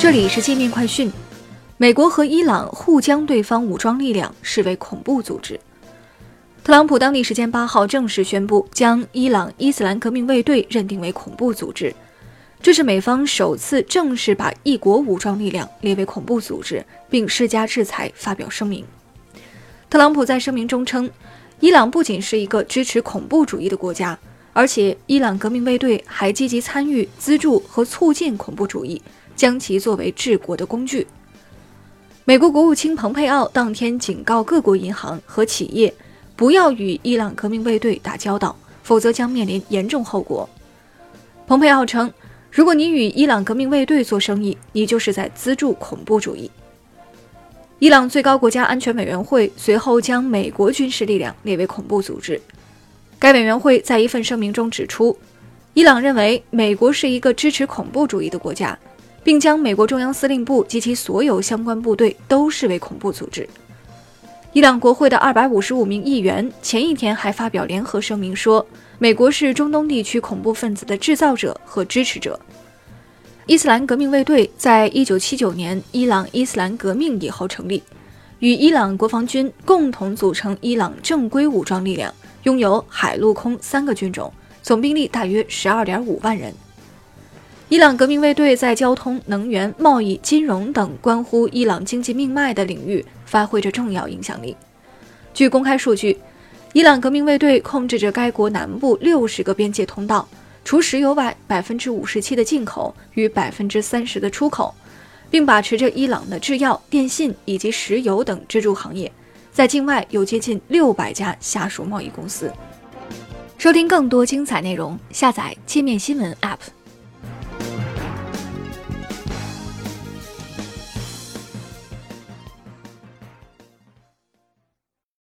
这里是界面快讯。美国和伊朗互将对方武装力量视为恐怖组织。特朗普当地时间八号正式宣布，将伊朗伊斯兰革命卫队认定为恐怖组织。这是美方首次正式把一国武装力量列为恐怖组织，并施加制裁，发表声明。特朗普在声明中称，伊朗不仅是一个支持恐怖主义的国家。而且，伊朗革命卫队还积极参与、资助和促进恐怖主义，将其作为治国的工具。美国国务卿蓬佩奥当天警告各国银行和企业，不要与伊朗革命卫队打交道，否则将面临严重后果。蓬佩奥称，如果你与伊朗革命卫队做生意，你就是在资助恐怖主义。伊朗最高国家安全委员会随后将美国军事力量列为恐怖组织。该委员会在一份声明中指出，伊朗认为美国是一个支持恐怖主义的国家，并将美国中央司令部及其所有相关部队都视为恐怖组织。伊朗国会的二百五十五名议员前一天还发表联合声明说，美国是中东地区恐怖分子的制造者和支持者。伊斯兰革命卫队在一九七九年伊朗伊斯兰革命以后成立，与伊朗国防军共同组成伊朗正规武装力量。拥有海陆空三个军种，总兵力大约十二点五万人。伊朗革命卫队在交通、能源、贸易、金融等关乎伊朗经济命脉的领域发挥着重要影响力。据公开数据，伊朗革命卫队控制着该国南部六十个边界通道，除石油外，百分之五十七的进口与百分之三十的出口，并把持着伊朗的制药、电信以及石油等支柱行业。在境外有接近六百家下属贸易公司。收听更多精彩内容，下载界面新闻 App。